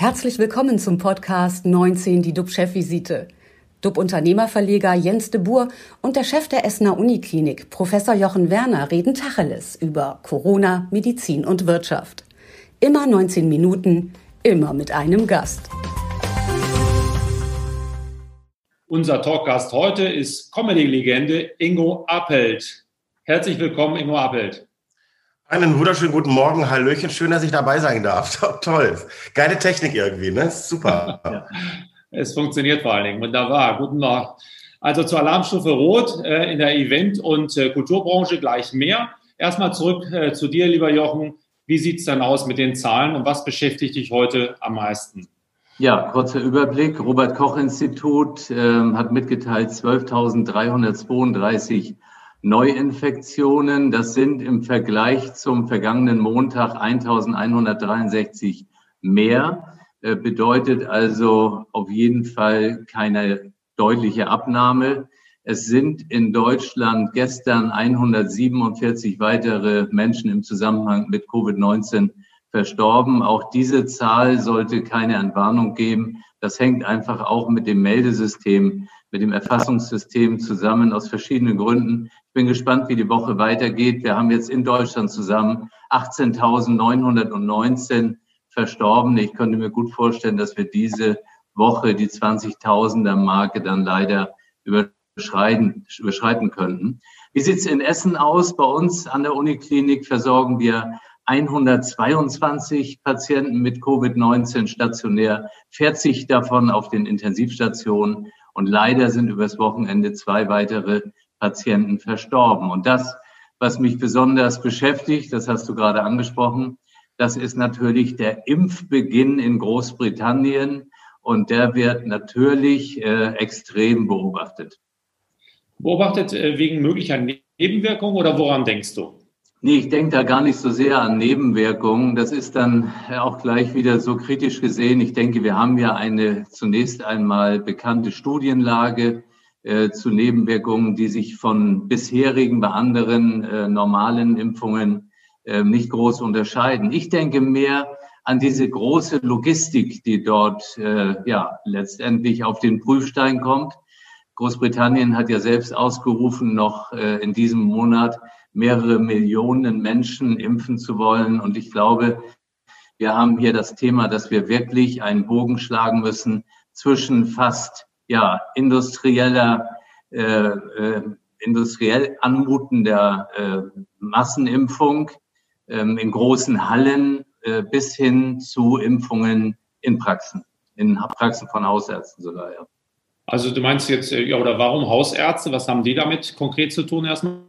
Herzlich willkommen zum Podcast 19, die DUB-Chefvisite. DUB-Unternehmerverleger Jens de Boer und der Chef der Essener Uniklinik, Professor Jochen Werner, reden Tacheles über Corona, Medizin und Wirtschaft. Immer 19 Minuten, immer mit einem Gast. Unser Talkgast heute ist Comedy-Legende Ingo Appelt. Herzlich willkommen, Ingo Appelt. Einen wunderschönen guten Morgen, Hallöchen. Schön, dass ich dabei sein darf. Toll. Geile Technik irgendwie, ne? Super. ja, es funktioniert vor allen Dingen. Wunderbar. Guten Morgen. Also zur Alarmstufe Rot äh, in der Event- und äh, Kulturbranche gleich mehr. Erstmal zurück äh, zu dir, lieber Jochen. Wie sieht es dann aus mit den Zahlen und was beschäftigt dich heute am meisten? Ja, kurzer Überblick. Robert Koch Institut ähm, hat mitgeteilt 12.332 Neuinfektionen. Das sind im Vergleich zum vergangenen Montag 1163 mehr. Äh, bedeutet also auf jeden Fall keine deutliche Abnahme. Es sind in Deutschland gestern 147 weitere Menschen im Zusammenhang mit Covid-19 verstorben. Auch diese Zahl sollte keine Entwarnung geben. Das hängt einfach auch mit dem Meldesystem, mit dem Erfassungssystem zusammen aus verschiedenen Gründen bin gespannt, wie die Woche weitergeht. Wir haben jetzt in Deutschland zusammen 18.919 Verstorbene. Ich könnte mir gut vorstellen, dass wir diese Woche die 20.000er Marke dann leider überschreiten, überschreiten könnten. Wie sieht es in Essen aus? Bei uns an der Uniklinik versorgen wir 122 Patienten mit Covid-19 stationär, 40 davon auf den Intensivstationen. Und leider sind übers Wochenende zwei weitere Patienten verstorben. Und das, was mich besonders beschäftigt, das hast du gerade angesprochen, das ist natürlich der Impfbeginn in Großbritannien und der wird natürlich äh, extrem beobachtet. Beobachtet äh, wegen möglicher Nebenwirkungen oder woran denkst du? Nee, ich denke da gar nicht so sehr an Nebenwirkungen. Das ist dann auch gleich wieder so kritisch gesehen. Ich denke, wir haben ja eine zunächst einmal bekannte Studienlage äh, zu Nebenwirkungen, die sich von bisherigen bei anderen äh, normalen Impfungen äh, nicht groß unterscheiden. Ich denke mehr an diese große Logistik, die dort äh, ja letztendlich auf den Prüfstein kommt. Großbritannien hat ja selbst ausgerufen, noch äh, in diesem Monat mehrere Millionen Menschen impfen zu wollen. Und ich glaube, wir haben hier das Thema, dass wir wirklich einen Bogen schlagen müssen zwischen fast ja, industrieller, äh, äh, industriell anmutender äh, Massenimpfung ähm, in großen Hallen äh, bis hin zu Impfungen in Praxen, in Praxen von Hausärzten sogar, ja. Also du meinst jetzt, äh, ja, oder warum Hausärzte? Was haben die damit konkret zu tun erstmal?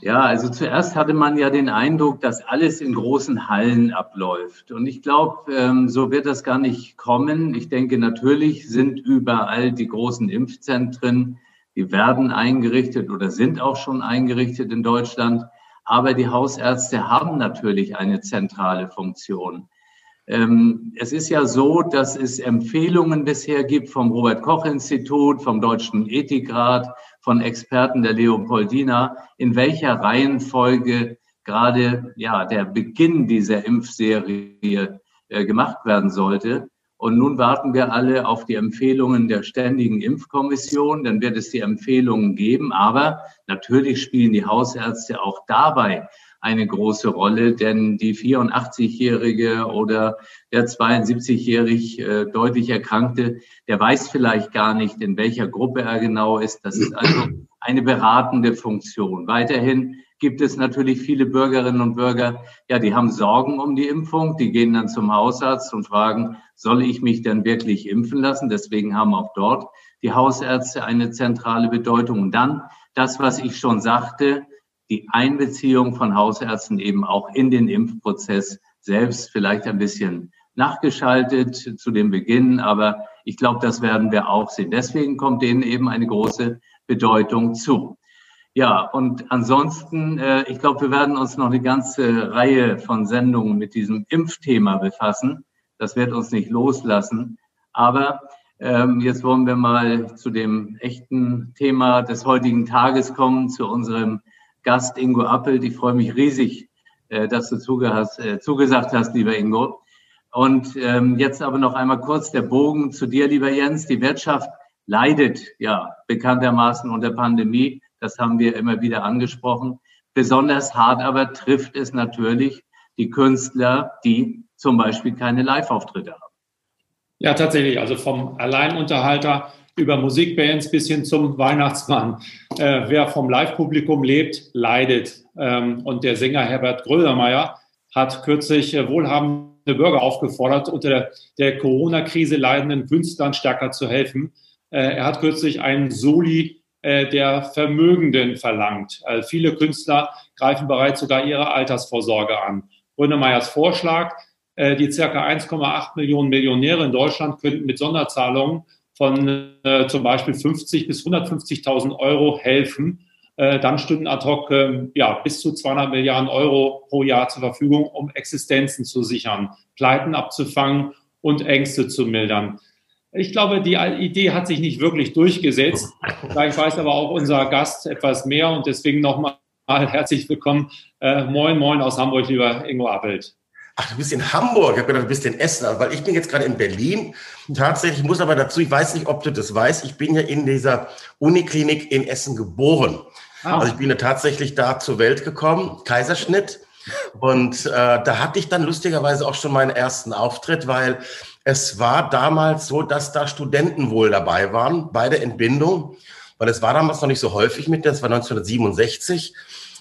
Ja, also zuerst hatte man ja den Eindruck, dass alles in großen Hallen abläuft. Und ich glaube, ähm, so wird das gar nicht kommen. Ich denke, natürlich sind überall die großen Impfzentren, die werden eingerichtet oder sind auch schon eingerichtet in Deutschland. Aber die Hausärzte haben natürlich eine zentrale Funktion. Ähm, es ist ja so, dass es Empfehlungen bisher gibt vom Robert Koch Institut, vom Deutschen Ethikrat, von Experten der Leopoldina, in welcher Reihenfolge gerade ja der Beginn dieser Impfserie äh, gemacht werden sollte. Und nun warten wir alle auf die Empfehlungen der Ständigen Impfkommission. Dann wird es die Empfehlungen geben. Aber natürlich spielen die Hausärzte auch dabei eine große Rolle, denn die 84-Jährige oder der 72-jährig äh, deutlich Erkrankte, der weiß vielleicht gar nicht, in welcher Gruppe er genau ist. Das ist also eine beratende Funktion. Weiterhin gibt es natürlich viele Bürgerinnen und Bürger, ja, die haben Sorgen um die Impfung, die gehen dann zum Hausarzt und fragen, soll ich mich denn wirklich impfen lassen? Deswegen haben auch dort die Hausärzte eine zentrale Bedeutung. Und dann das, was ich schon sagte, die Einbeziehung von Hausärzten eben auch in den Impfprozess selbst vielleicht ein bisschen nachgeschaltet zu dem Beginn, aber ich glaube, das werden wir auch sehen. Deswegen kommt denen eben eine große Bedeutung zu. Ja, und ansonsten, äh, ich glaube, wir werden uns noch eine ganze Reihe von Sendungen mit diesem Impfthema befassen. Das wird uns nicht loslassen. Aber ähm, jetzt wollen wir mal zu dem echten Thema des heutigen Tages kommen, zu unserem Gast Ingo Appelt. Ich freue mich riesig, äh, dass du äh, zugesagt hast, lieber Ingo. Und ähm, jetzt aber noch einmal kurz der Bogen zu dir, lieber Jens. Die Wirtschaft leidet ja bekanntermaßen unter Pandemie. Das haben wir immer wieder angesprochen. Besonders hart aber trifft es natürlich die Künstler, die zum Beispiel keine Live-Auftritte haben. Ja, tatsächlich. Also vom Alleinunterhalter über Musikbands bis hin zum Weihnachtsmann. Äh, wer vom Live-Publikum lebt, leidet. Ähm, und der Sänger Herbert Grönemeyer hat kürzlich äh, wohlhabende Bürger aufgefordert, unter der, der Corona-Krise leidenden Künstlern stärker zu helfen. Äh, er hat kürzlich einen Soli äh, der Vermögenden verlangt. Äh, viele Künstler greifen bereits sogar ihre Altersvorsorge an. Grönemeyers Vorschlag, äh, die circa 1,8 Millionen Millionäre in Deutschland könnten mit Sonderzahlungen von äh, zum Beispiel 50 bis 150.000 Euro helfen. Äh, dann stünden ad hoc äh, ja, bis zu 200 Milliarden Euro pro Jahr zur Verfügung, um Existenzen zu sichern, Pleiten abzufangen und Ängste zu mildern. Ich glaube, die Idee hat sich nicht wirklich durchgesetzt. Vielleicht weiß aber auch unser Gast etwas mehr und deswegen nochmal herzlich willkommen. Äh, moin, moin aus Hamburg, lieber Ingo Appelt. Ach, du bist in Hamburg. Ich habe gedacht, du bist in Essen. Weil ich bin jetzt gerade in Berlin. Tatsächlich, ich muss aber dazu, ich weiß nicht, ob du das weißt, ich bin ja in dieser Uniklinik in Essen geboren. Ah. Also ich bin ja tatsächlich da zur Welt gekommen, Kaiserschnitt. Und äh, da hatte ich dann lustigerweise auch schon meinen ersten Auftritt, weil es war damals so, dass da Studenten wohl dabei waren bei der Entbindung, weil es war damals noch nicht so häufig mit, das war 1967.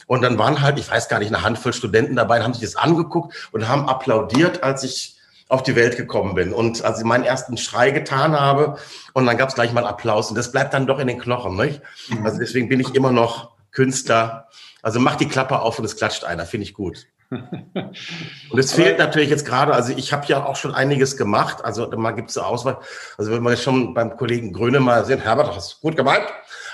Und dann waren halt, ich weiß gar nicht, eine Handvoll Studenten dabei, haben sich das angeguckt und haben applaudiert, als ich auf die Welt gekommen bin und als ich meinen ersten Schrei getan habe und dann gab es gleich mal Applaus und das bleibt dann doch in den Knochen, nicht? Mhm. Also deswegen bin ich immer noch Künstler. Also mach die Klappe auf und es klatscht einer, finde ich gut. Und es fehlt natürlich jetzt gerade, also ich habe ja auch schon einiges gemacht, also mal gibt es eine Auswahl, also wenn wir jetzt schon beim Kollegen Gröne mal sehen, Herbert, das ist gut gemeint,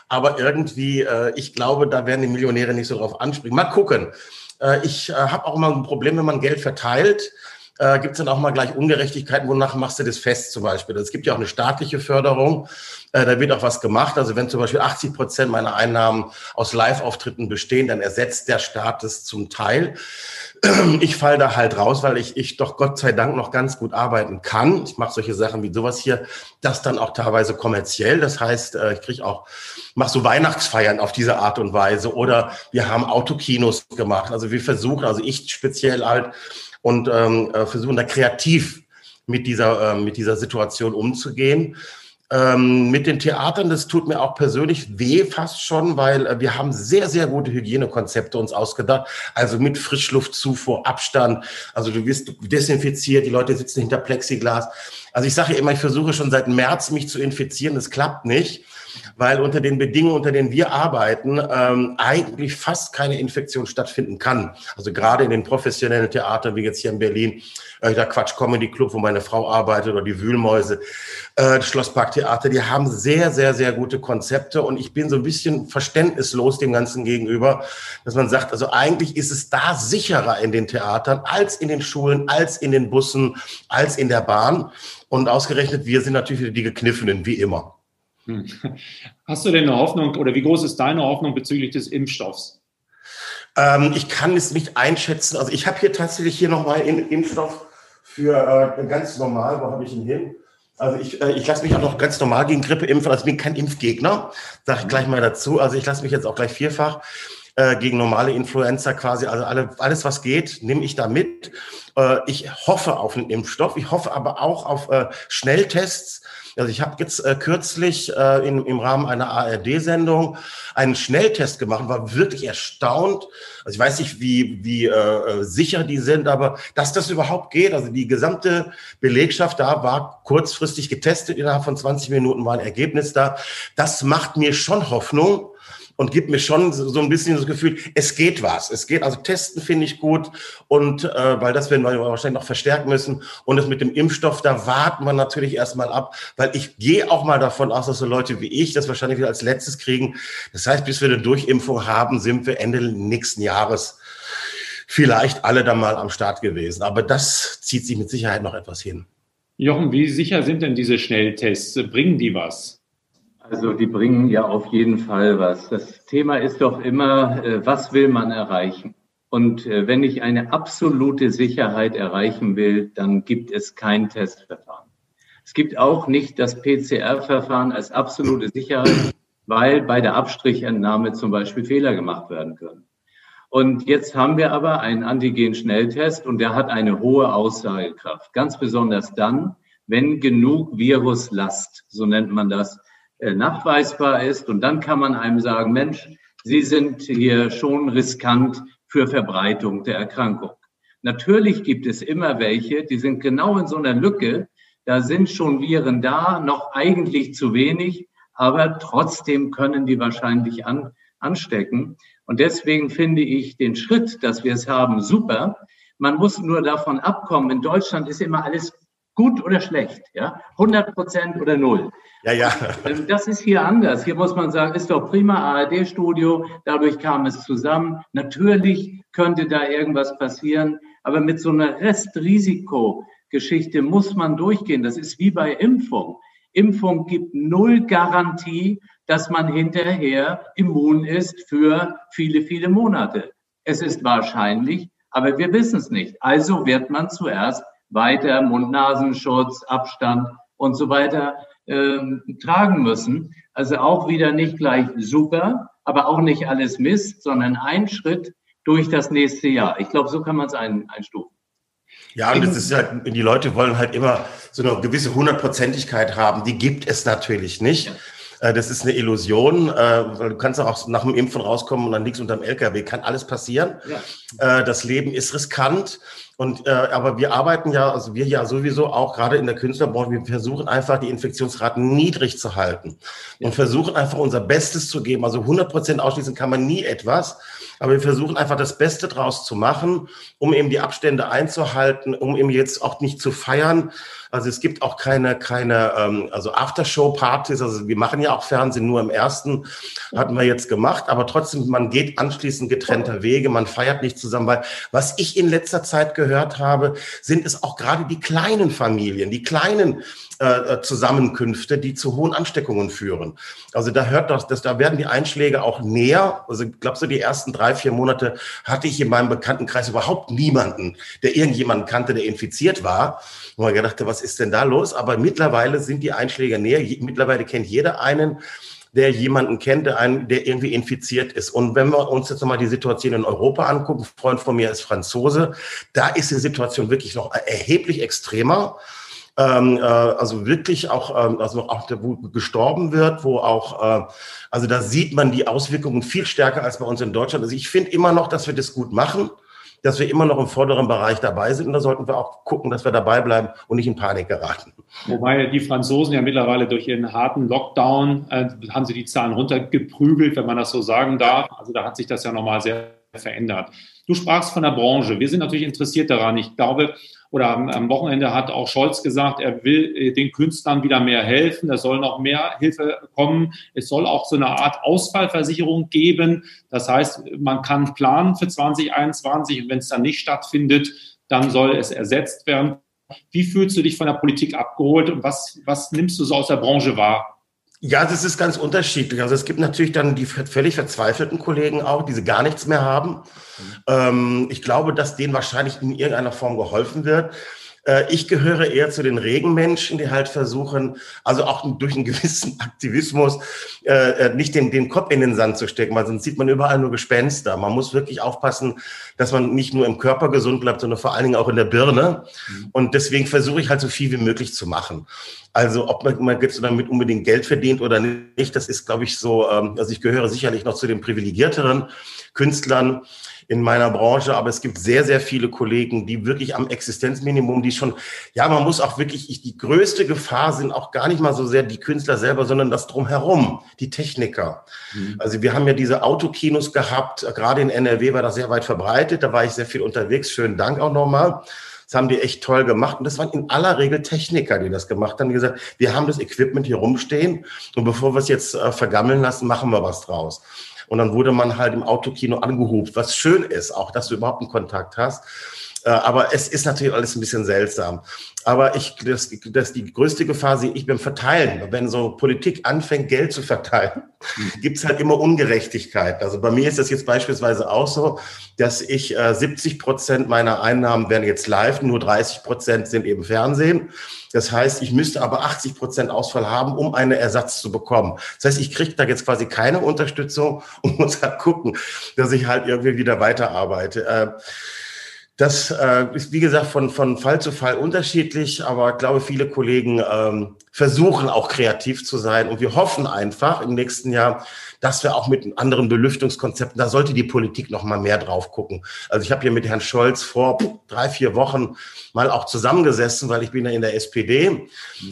aber irgendwie, äh, ich glaube, da werden die Millionäre nicht so drauf anspringen. Mal gucken. Äh, ich äh, habe auch mal ein Problem, wenn man Geld verteilt, äh, gibt es dann auch mal gleich Ungerechtigkeiten, wonach machst du das fest zum Beispiel. Es gibt ja auch eine staatliche Förderung, äh, da wird auch was gemacht. Also wenn zum Beispiel 80 Prozent meiner Einnahmen aus Live-Auftritten bestehen, dann ersetzt der Staat das zum Teil. Ich falle da halt raus, weil ich, ich doch Gott sei Dank noch ganz gut arbeiten kann. Ich mache solche Sachen wie sowas hier, das dann auch teilweise kommerziell. Das heißt, äh, ich kriege auch, mache so Weihnachtsfeiern auf diese Art und Weise. Oder wir haben Autokinos gemacht. Also wir versuchen, also ich speziell halt, und ähm, äh, versuchen da kreativ mit dieser, äh, mit dieser Situation umzugehen. Ähm, mit den Theatern, das tut mir auch persönlich weh fast schon, weil äh, wir haben sehr, sehr gute Hygienekonzepte uns ausgedacht. Also mit Frischluftzufuhr, Abstand. Also du wirst desinfiziert, die Leute sitzen hinter Plexiglas. Also ich sage immer, ich versuche schon seit März mich zu infizieren. Das klappt nicht weil unter den Bedingungen, unter denen wir arbeiten, ähm, eigentlich fast keine Infektion stattfinden kann. Also gerade in den professionellen Theatern, wie jetzt hier in Berlin, äh, der Quatsch Comedy Club, wo meine Frau arbeitet, oder die Wühlmäuse, äh, Schlossparktheater, die haben sehr, sehr, sehr gute Konzepte und ich bin so ein bisschen verständnislos dem Ganzen gegenüber, dass man sagt, also eigentlich ist es da sicherer in den Theatern als in den Schulen, als in den Bussen, als in der Bahn. Und ausgerechnet, wir sind natürlich die Gekniffenen, wie immer. Hm. Hast du denn eine Hoffnung oder wie groß ist deine Hoffnung bezüglich des Impfstoffs? Ähm, ich kann es nicht einschätzen. Also ich habe hier tatsächlich hier nochmal einen Impfstoff für äh, ganz normal. Wo habe ich ihn hin? Also ich, äh, ich lasse mich auch noch ganz normal gegen Grippe impfen. Also ich bin kein Impfgegner, sage ich gleich mal dazu. Also ich lasse mich jetzt auch gleich vierfach äh, gegen normale Influenza quasi. Also alle, alles, was geht, nehme ich da mit. Äh, ich hoffe auf einen Impfstoff. Ich hoffe aber auch auf äh, Schnelltests also ich habe jetzt äh, kürzlich äh, in, im Rahmen einer ARD-Sendung einen Schnelltest gemacht, war wirklich erstaunt. Also ich weiß nicht, wie, wie äh, sicher die sind, aber dass das überhaupt geht. Also die gesamte Belegschaft da war kurzfristig getestet, innerhalb von 20 Minuten war ein Ergebnis da. Das macht mir schon Hoffnung und gibt mir schon so ein bisschen das Gefühl, es geht was. Es geht, also testen finde ich gut und äh, weil das werden wir wahrscheinlich noch verstärken müssen. Und das mit dem Impfstoff, da warten wir natürlich erstmal ab, weil ich gehe auch mal davon aus, dass so Leute wie ich das wahrscheinlich wieder als letztes kriegen. Das heißt, bis wir eine Durchimpfung haben, sind wir Ende nächsten Jahres vielleicht alle dann mal am Start gewesen. Aber das zieht sich mit Sicherheit noch etwas hin. Jochen, wie sicher sind denn diese Schnelltests? Bringen die was? Also die bringen ja auf jeden Fall was. Das Thema ist doch immer, äh, was will man erreichen? Und äh, wenn ich eine absolute Sicherheit erreichen will, dann gibt es kein Testverfahren. Es gibt auch nicht das PCR-Verfahren als absolute Sicherheit, weil bei der Abstrichentnahme zum Beispiel Fehler gemacht werden können. Und jetzt haben wir aber einen Antigen-Schnelltest und der hat eine hohe Aussagekraft. Ganz besonders dann, wenn genug Viruslast, so nennt man das, nachweisbar ist. Und dann kann man einem sagen, Mensch, Sie sind hier schon riskant für Verbreitung der Erkrankung. Natürlich gibt es immer welche, die sind genau in so einer Lücke. Da sind schon Viren da, noch eigentlich zu wenig, aber trotzdem können die wahrscheinlich an, anstecken. Und deswegen finde ich den Schritt, dass wir es haben, super. Man muss nur davon abkommen. In Deutschland ist immer alles gut oder schlecht, ja, 100 Prozent oder null. Ja, ja. Ähm, das ist hier anders. Hier muss man sagen, ist doch prima ARD-Studio, dadurch kam es zusammen. Natürlich könnte da irgendwas passieren, aber mit so einer Restrisikogeschichte muss man durchgehen. Das ist wie bei Impfung. Impfung gibt null Garantie, dass man hinterher immun ist für viele, viele Monate. Es ist wahrscheinlich, aber wir wissen es nicht. Also wird man zuerst weiter Mund-Nasenschutz, Abstand und so weiter ähm, tragen müssen. Also auch wieder nicht gleich super, aber auch nicht alles Mist, sondern ein Schritt durch das nächste Jahr. Ich glaube, so kann man es ein, einstufen. Ja, und das ist halt, die Leute wollen halt immer so eine gewisse Hundertprozentigkeit haben. Die gibt es natürlich nicht. Äh, das ist eine Illusion. Äh, du kannst auch nach dem Impfen rauskommen und dann liegst unter dem LKW. Kann alles passieren. Ja. Äh, das Leben ist riskant. Und äh, aber wir arbeiten ja, also wir ja sowieso auch gerade in der Künstlerbranche, wir versuchen einfach die Infektionsraten niedrig zu halten ja. und versuchen einfach unser Bestes zu geben. Also 100 Prozent ausschließen kann man nie etwas, aber wir versuchen einfach das Beste draus zu machen, um eben die Abstände einzuhalten, um eben jetzt auch nicht zu feiern. Also es gibt auch keine, keine ähm, also Aftershow-Partys. Also wir machen ja auch Fernsehen nur im ersten, hatten wir jetzt gemacht, aber trotzdem, man geht anschließend getrennter Wege, man feiert nicht zusammen, weil was ich in letzter Zeit gehört habe, sind es auch gerade die kleinen Familien, die kleinen äh, Zusammenkünfte, die zu hohen Ansteckungen führen. Also da hört doch, dass da werden die Einschläge auch näher. Also glaubst du, die ersten drei, vier Monate hatte ich in meinem Bekanntenkreis überhaupt niemanden, der irgendjemanden kannte, der infiziert war. Und man gedacht, was ist denn da los? Aber mittlerweile sind die Einschläge näher. Mittlerweile kennt jeder einen der jemanden kennt, der, einen, der irgendwie infiziert ist. Und wenn wir uns jetzt nochmal die Situation in Europa angucken, ein Freund von mir ist Franzose, da ist die Situation wirklich noch erheblich extremer. Ähm, äh, also wirklich auch, ähm, also auch wo gestorben wird, wo auch, äh, also da sieht man die Auswirkungen viel stärker als bei uns in Deutschland. Also ich finde immer noch, dass wir das gut machen dass wir immer noch im vorderen Bereich dabei sind. Und da sollten wir auch gucken, dass wir dabei bleiben und nicht in Panik geraten. Wobei die Franzosen ja mittlerweile durch ihren harten Lockdown äh, haben sie die Zahlen runtergeprügelt, wenn man das so sagen darf. Also da hat sich das ja nochmal sehr verändert. Du sprachst von der Branche. Wir sind natürlich interessiert daran. Ich glaube, oder am, Wochenende hat auch Scholz gesagt, er will äh, den Künstlern wieder mehr helfen. Es soll noch mehr Hilfe kommen. Es soll auch so eine Art Ausfallversicherung geben. Das heißt, man kann planen für 2021 und wenn es dann nicht stattfindet, dann soll es ersetzt werden. Wie fühlst du dich von der Politik abgeholt und was, was nimmst du so aus der Branche wahr? Ja, das ist ganz unterschiedlich. Also es gibt natürlich dann die völlig verzweifelten Kollegen auch, die sie gar nichts mehr haben. Mhm. Ähm, ich glaube, dass denen wahrscheinlich in irgendeiner Form geholfen wird. Äh, ich gehöre eher zu den Regenmenschen, die halt versuchen, also auch durch einen gewissen Aktivismus, äh, äh, nicht den, den Kopf in den Sand zu stecken, weil sonst sieht man überall nur Gespenster. Man muss wirklich aufpassen, dass man nicht nur im Körper gesund bleibt, sondern vor allen Dingen auch in der Birne. Mhm. Und deswegen versuche ich halt so viel wie möglich zu machen. Also ob man, man jetzt damit unbedingt Geld verdient oder nicht, das ist, glaube ich, so, ähm, also ich gehöre sicherlich noch zu den privilegierteren Künstlern in meiner Branche, aber es gibt sehr, sehr viele Kollegen, die wirklich am Existenzminimum, die schon, ja, man muss auch wirklich, die größte Gefahr sind auch gar nicht mal so sehr die Künstler selber, sondern das drumherum, die Techniker. Mhm. Also wir haben ja diese Autokinos gehabt, gerade in NRW war das sehr weit verbreitet, da war ich sehr viel unterwegs, schönen Dank auch nochmal. Das haben die echt toll gemacht. Und das waren in aller Regel Techniker, die das gemacht haben, die gesagt, wir haben das Equipment hier rumstehen und bevor wir es jetzt äh, vergammeln lassen, machen wir was draus. Und dann wurde man halt im Autokino angehobt, was schön ist, auch dass du überhaupt einen Kontakt hast. Äh, aber es ist natürlich alles ein bisschen seltsam. Aber ich, das, das die größte Gefahr sehe ich beim Verteilen. Wenn so Politik anfängt, Geld zu verteilen, mhm. gibt es halt immer Ungerechtigkeit. Also bei mir ist das jetzt beispielsweise auch so, dass ich äh, 70 Prozent meiner Einnahmen werden jetzt live, nur 30 Prozent sind eben Fernsehen. Das heißt, ich müsste aber 80 Prozent Ausfall haben, um einen Ersatz zu bekommen. Das heißt, ich kriege da jetzt quasi keine Unterstützung und muss halt gucken, dass ich halt irgendwie wieder weiterarbeite. Äh, das äh, ist, wie gesagt, von, von Fall zu Fall unterschiedlich, aber ich glaube, viele Kollegen ähm, versuchen auch kreativ zu sein und wir hoffen einfach im nächsten Jahr, dass wir auch mit anderen Belüftungskonzepten, da sollte die Politik noch mal mehr drauf gucken. Also ich habe hier mit Herrn Scholz vor drei, vier Wochen mal auch zusammengesessen, weil ich bin ja in der SPD. Mhm.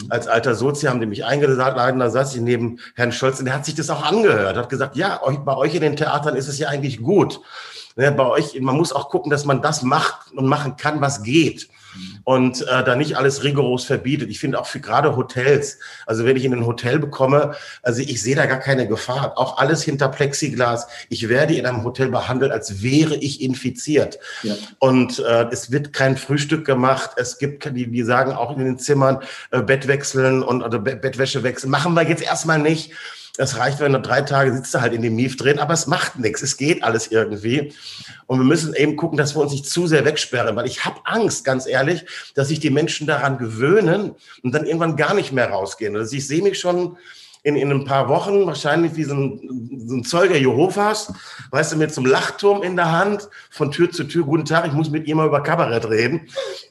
Als alter Sozi haben die mich eingeladen, da saß ich neben Herrn Scholz und der hat sich das auch angehört, hat gesagt, ja, bei euch in den Theatern ist es ja eigentlich gut. Ja, bei euch, man muss auch gucken, dass man das macht und machen kann, was geht. Und äh, da nicht alles rigoros verbietet. Ich finde auch für gerade Hotels, also wenn ich in ein Hotel bekomme, also ich sehe da gar keine Gefahr. Auch alles hinter Plexiglas. Ich werde in einem Hotel behandelt, als wäre ich infiziert. Ja. Und äh, es wird kein Frühstück gemacht. Es gibt, die, die sagen auch in den Zimmern, äh, Bett wechseln und oder Bettwäsche wechseln. Machen wir jetzt erstmal nicht. Es reicht, wenn du drei Tage sitzt du halt in dem Mief drin, aber es macht nichts. Es geht alles irgendwie. Und wir müssen eben gucken, dass wir uns nicht zu sehr wegsperren, weil ich habe Angst, ganz ehrlich, dass sich die Menschen daran gewöhnen und dann irgendwann gar nicht mehr rausgehen. Also ich sehe mich schon in, in ein paar Wochen wahrscheinlich wie so ein, so ein Zeuger Jehovas, weißt du, mit so einem Lachturm in der Hand, von Tür zu Tür, guten Tag, ich muss mit ihr mal über Kabarett reden,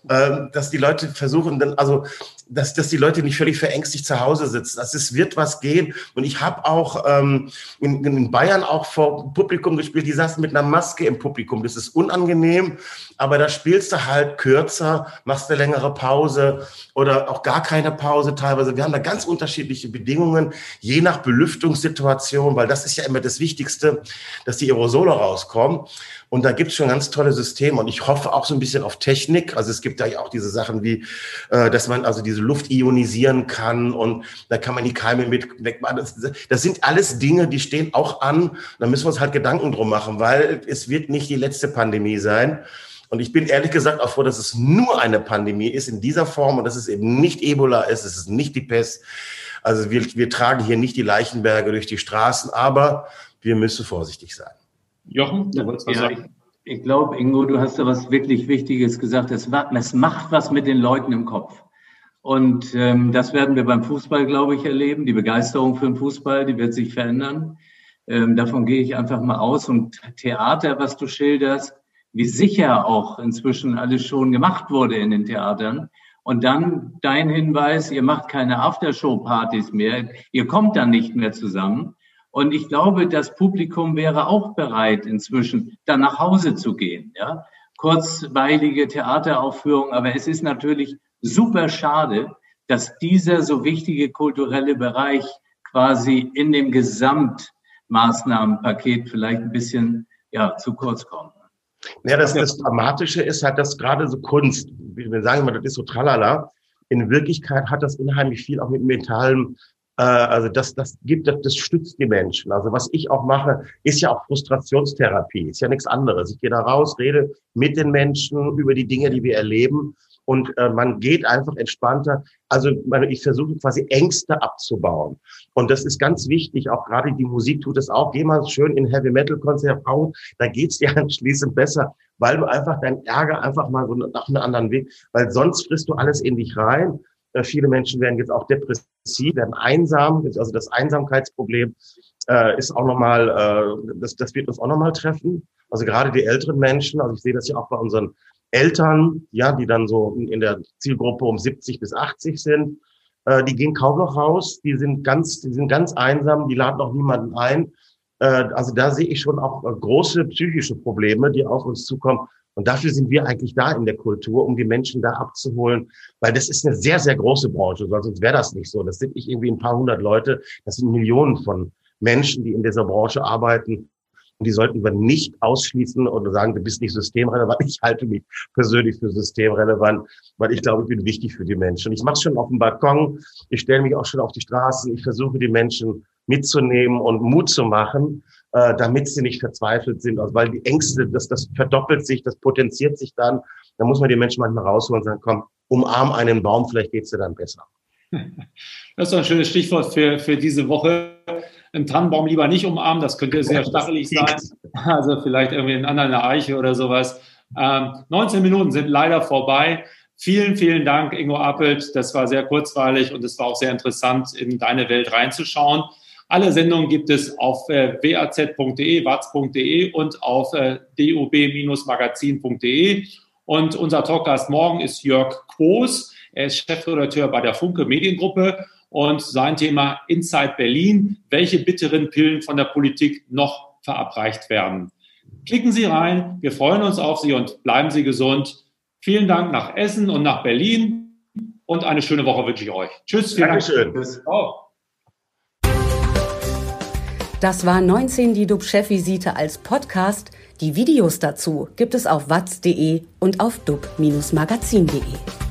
ähm, dass die Leute versuchen, dann, also, dass, dass die Leute nicht völlig verängstigt zu Hause sitzen. Das ist, wird was gehen. Und ich habe auch ähm, in, in Bayern auch vor Publikum gespielt, die saßen mit einer Maske im Publikum. Das ist unangenehm, aber da spielst du halt kürzer, machst eine längere Pause oder auch gar keine Pause teilweise. Wir haben da ganz unterschiedliche Bedingungen je nach Belüftungssituation, weil das ist ja immer das Wichtigste, dass die Aerosole rauskommen. Und da gibt es schon ganz tolle Systeme. Und ich hoffe auch so ein bisschen auf Technik. Also es gibt da ja auch diese Sachen wie, äh, dass man also diese Luft ionisieren kann und da kann man die Keime mit wegmachen. Das, das sind alles Dinge, die stehen auch an. Da müssen wir uns halt Gedanken drum machen, weil es wird nicht die letzte Pandemie sein. Und ich bin ehrlich gesagt auch froh, dass es nur eine Pandemie ist in dieser Form und dass es eben nicht Ebola ist, es ist nicht die Pest. Also wir, wir tragen hier nicht die Leichenberge durch die Straßen, aber wir müssen vorsichtig sein. Jochen, du wolltest was ja, sagen? Ich, ich glaube, Ingo, du hast da was wirklich Wichtiges gesagt. Es, es macht was mit den Leuten im Kopf. Und ähm, das werden wir beim Fußball, glaube ich, erleben. Die Begeisterung für den Fußball, die wird sich verändern. Ähm, davon gehe ich einfach mal aus. Und Theater, was du schilderst, wie sicher auch inzwischen alles schon gemacht wurde in den Theatern, und dann dein Hinweis, ihr macht keine Aftershow-Partys mehr, ihr kommt dann nicht mehr zusammen. Und ich glaube, das Publikum wäre auch bereit, inzwischen dann nach Hause zu gehen. Ja? Kurzweilige Theateraufführungen, aber es ist natürlich super schade, dass dieser so wichtige kulturelle Bereich quasi in dem Gesamtmaßnahmenpaket vielleicht ein bisschen ja, zu kurz kommt. Ja, das, das Dramatische ist halt, dass gerade so Kunst, wir sagen immer, das ist so tralala. In Wirklichkeit hat das unheimlich viel auch mit Metallen, äh, also das, das gibt, das, das stützt die Menschen. Also was ich auch mache, ist ja auch Frustrationstherapie, ist ja nichts anderes. Ich gehe da raus, rede mit den Menschen über die Dinge, die wir erleben und äh, man geht einfach entspannter. Also ich versuche quasi Ängste abzubauen. Und das ist ganz wichtig, auch gerade die Musik tut es auch. Geh mal schön in Heavy Metal Konzert, da geht's dir anschließend besser, weil du einfach deinen Ärger einfach mal so nach einem anderen Weg, weil sonst frisst du alles in dich rein. Äh, viele Menschen werden jetzt auch depressiv, werden einsam, also das Einsamkeitsproblem äh, ist auch nochmal, äh, das, das wird uns auch nochmal treffen. Also gerade die älteren Menschen, also ich sehe das ja auch bei unseren Eltern, ja, die dann so in der Zielgruppe um 70 bis 80 sind, äh, die gehen kaum noch raus, die sind ganz, die sind ganz einsam, die laden auch niemanden ein. Äh, also da sehe ich schon auch äh, große psychische Probleme, die auf uns zukommen. Und dafür sind wir eigentlich da in der Kultur, um die Menschen da abzuholen, weil das ist eine sehr, sehr große Branche, sonst wäre das nicht so. Das sind nicht irgendwie ein paar hundert Leute, das sind Millionen von Menschen, die in dieser Branche arbeiten. Und die sollten wir nicht ausschließen oder sagen, du bist nicht systemrelevant. Ich halte mich persönlich für systemrelevant, weil ich glaube, ich bin wichtig für die Menschen. Ich mache es schon auf dem Balkon, ich stelle mich auch schon auf die Straßen, ich versuche die Menschen mitzunehmen und Mut zu machen, äh, damit sie nicht verzweifelt sind. Also weil die Ängste, das, das verdoppelt sich, das potenziert sich dann. dann muss man die Menschen manchmal rausholen und sagen, komm, umarm einen Baum, vielleicht geht's dir dann besser. Das ist ein schönes Stichwort für, für diese Woche. Einen Tannenbaum lieber nicht umarmen, das könnte sehr stachelig sein. Also vielleicht irgendwie einen anderen eine Eiche oder sowas. Ähm, 19 Minuten sind leider vorbei. Vielen, vielen Dank, Ingo Appelt. Das war sehr kurzweilig und es war auch sehr interessant, in deine Welt reinzuschauen. Alle Sendungen gibt es auf äh, waz.de, watz.de und auf äh, dob-magazin.de. Und unser Talkgast morgen ist Jörg Kroos. Er ist Chefredakteur bei der Funke Mediengruppe und sein Thema Inside Berlin, welche bitteren Pillen von der Politik noch verabreicht werden. Klicken Sie rein, wir freuen uns auf Sie und bleiben Sie gesund. Vielen Dank nach Essen und nach Berlin und eine schöne Woche wünsche ich euch. Tschüss. Vielen Dankeschön. Dank. Oh. Das war 19 die DUB-Chefvisite als Podcast. Die Videos dazu gibt es auf watz.de und auf dub-magazin.de.